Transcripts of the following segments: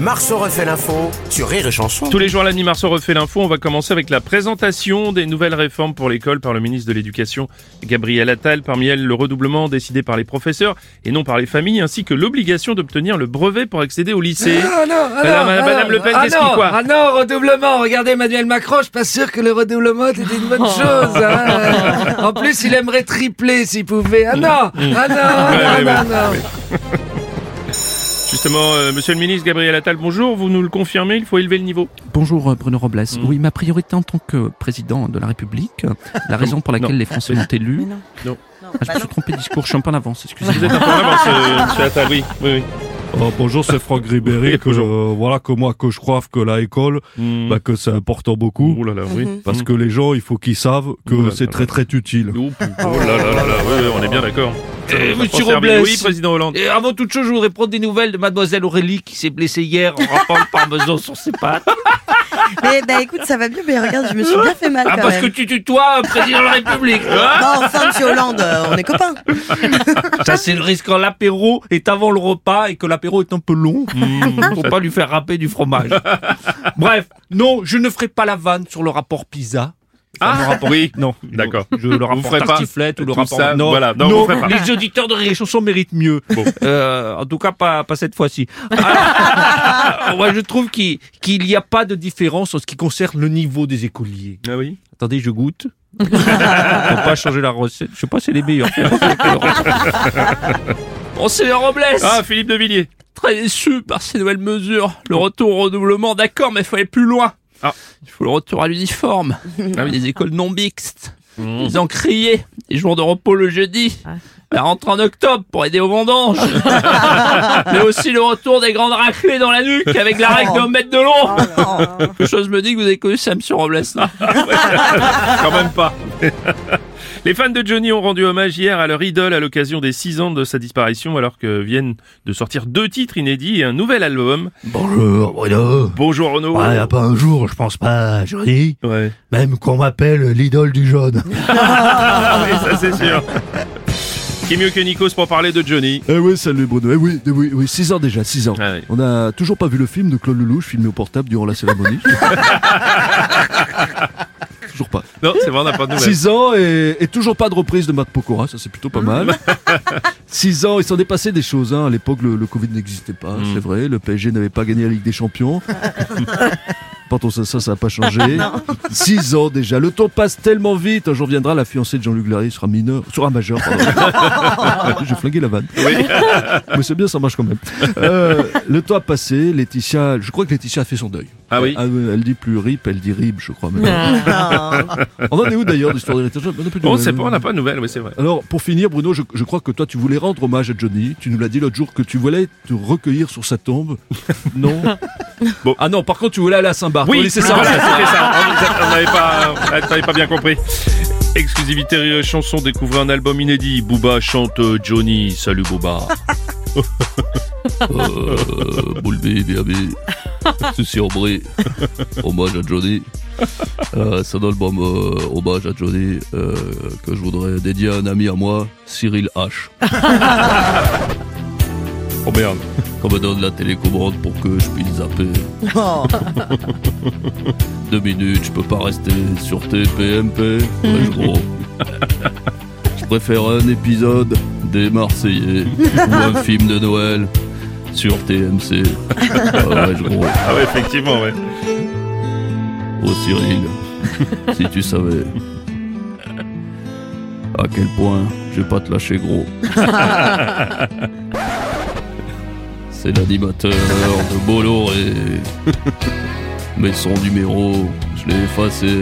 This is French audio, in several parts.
Marceau refait l'info sur Rire et Chanson. Tous les jours à la nuit, Marceau refait l'info. On va commencer avec la présentation des nouvelles réformes pour l'école par le ministre de l'Éducation, Gabriel Attal. Parmi elles, le redoublement décidé par les professeurs et non par les familles, ainsi que l'obligation d'obtenir le brevet pour accéder au lycée. Ah non, ah Madame, non, ah Madame non, Le Pen, ah qu'est-ce qui quoi Ah non, redoublement. Regardez Emmanuel Macron, je suis pas sûr que le redoublement était une bonne Oh. chose. hein. En plus, il aimerait tripler s'il pouvait. Ah non, ah non, ah non, ouais, non, ouais. non. Justement, euh, Monsieur le ministre Gabriel Attal, bonjour. Vous nous le confirmez, il faut élever le niveau. Bonjour euh, Bruno Robles. Mm. Oui, ma priorité en tant que président de la République, la raison pour laquelle Non. les Français m'ont élu. Non. Ah, je me suis trompé de discours, je suis un peu en avance, Vous excusez-moi. êtes un peu en avance, euh, Monsieur Attal, oui. oui, oui. Euh, bonjour, c'est Franck Ribéry. que, euh, voilà que moi que je crois que la école, Hmm. bah, que c'est important beaucoup, Ouh là là, oui. parce que les gens, il faut qu'ils savent que c'est là très très utile. Ouh, Oh là là là oui, on est bien d'accord. Eh, monsieur. Robles. Oui, président Hollande. Et avant toute chose, je voudrais prendre des nouvelles de mademoiselle Aurélie qui s'est blessée hier en rappant le parmesan sur ses pattes. Mais bah écoute, ça va mieux, mais regarde, je me suis bien fait mal Ah, quand parce que tu tutoies un président de la République. Bon, enfin, monsieur Hollande, euh, on est copains. Ça, c'est le risque quand l'apéro est avant le repas et que l'apéro est un peu long. Hmm, Faut pas lui faire râper du fromage. Bref, non, je ne ferai pas la vanne sur le rapport PISA. Enfin, Ah, rapport- oui. Non, D'accord. Je, le rapport ferez pas ou le rapport. ça, non, voilà, non, non, vous pas. les auditeurs de Rire Chanson méritent mieux. Bon. Euh, en tout cas, pas, pas cette fois-ci. Ah, moi, je trouve qu'il qu'il n'y a pas de différence en ce qui concerne le niveau des écoliers. Ah oui Attendez, je goûte. Faut pas changer la recette. Je sais pas, c'est les meilleurs. Bon, c'est Robles. Ah, Philippe de Villiers. Très déçu par ces nouvelles mesures. Le retour au redoublement, d'accord, mais il faut aller plus loin. Ah. Il faut le retour à l'uniforme. Ah oui. Les écoles non mixtes. Ils ont crié. Les jours de repos le jeudi. La rentrée en octobre pour aider aux vendanges. mais aussi le retour des grandes raclées dans la nuque avec la règle d'un mètre de long. Quelque chose me dit que vous avez connu ça, monsieur Robles. Quand même pas. Les fans de Johnny ont rendu hommage hier à leur idole à l'occasion des 6 ans de sa disparition alors que viennent de sortir deux titres inédits et un nouvel album. Bonjour Bruno. Bonjour Renaud. Ouais, y a pas un jour, je pense pas, Johnny. Ouais. Même qu'on m'appelle l'idole du jaune. Ah oui, ça c'est sûr. Qui est mieux que Nikos pour parler de Johnny? Eh oui, salut Bruno. Eh oui, eh oui, oui, 6 ans déjà, 6 ans. Ah oui. On a toujours pas vu le film de Claude Lelouch filmé au portable durant la cérémonie. toujours pas. Non, c'est vrai, on n'a pas de nouvelles. 6 ans et, et toujours pas de reprise de Matt Pokora, ça c'est plutôt pas mal. 6 ans, il s'en est passé des choses. Hein. À l'époque, le, le Covid n'existait pas, Mm. c'est vrai. Le PSG n'avait pas gagné la Ligue des Champions. Pourtant, ça, ça, ça n'a pas changé. 6 ans déjà. Le temps passe tellement vite. Un jour viendra, la fiancée de Jean-Luc Larry sera mineur, sera majeur. pardon. J'ai flingué la vanne. Oui. Mais c'est bien, ça marche quand même. Euh, le temps a passé. Laetitia, je crois que Laetitia a fait son deuil. Ah oui Elle dit plus RIP, elle dit RIB, je crois. Même. Non. On en est où d'ailleurs l'histoire de Laetitia On n'a plus de On nouvelles. sait pas, on n'a pas de nouvelles, oui c'est vrai. Alors, pour finir, Bruno, je, je crois que toi, tu voulais rendre hommage à Johnny. Tu nous l'as dit l'autre jour que tu voulais te recueillir sur sa tombe. Non? Bon. Ah non, par contre, tu voulais aller à Saint-Barth. Oui, c'est ça. ça, c'était ça. On n'avait pas, on n'avait pas bien compris. Exclusivité Rire et chanson, découvrez un album inédit. Booba chante euh, Johnny. Salut Booba. Euh, Boulby, BAB, Souci Aubry, hommage à Johnny. Euh, c'est un album euh, hommage à Johnny euh, que je voudrais dédier à un ami à moi, Cyril H. Oh merde. Qu'on me donne la télécommande pour que je puisse zapper. Oh. Deux minutes, je peux pas rester sur TPMP. Ouais, gros. Je préfère un épisode des Marseillais ou un film de Noël sur TMC. Ah ouais, gros. Ah ouais, effectivement, ouais. Oh Cyril, si tu savais à quel point je vais pas te lâcher gros. C'est l'animateur de Bolloré. Mais son numéro, je l'ai effacé.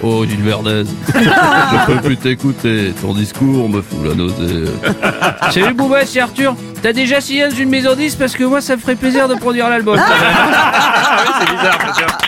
Oh Gilles Verdez, je peux plus t'écouter, ton discours me fout la nausée. Salut Bouba, c'est Arthur. T'as déjà signé dans une maison 10 parce que moi ça me ferait plaisir de produire l'album. Ah oui, c'est bizarre.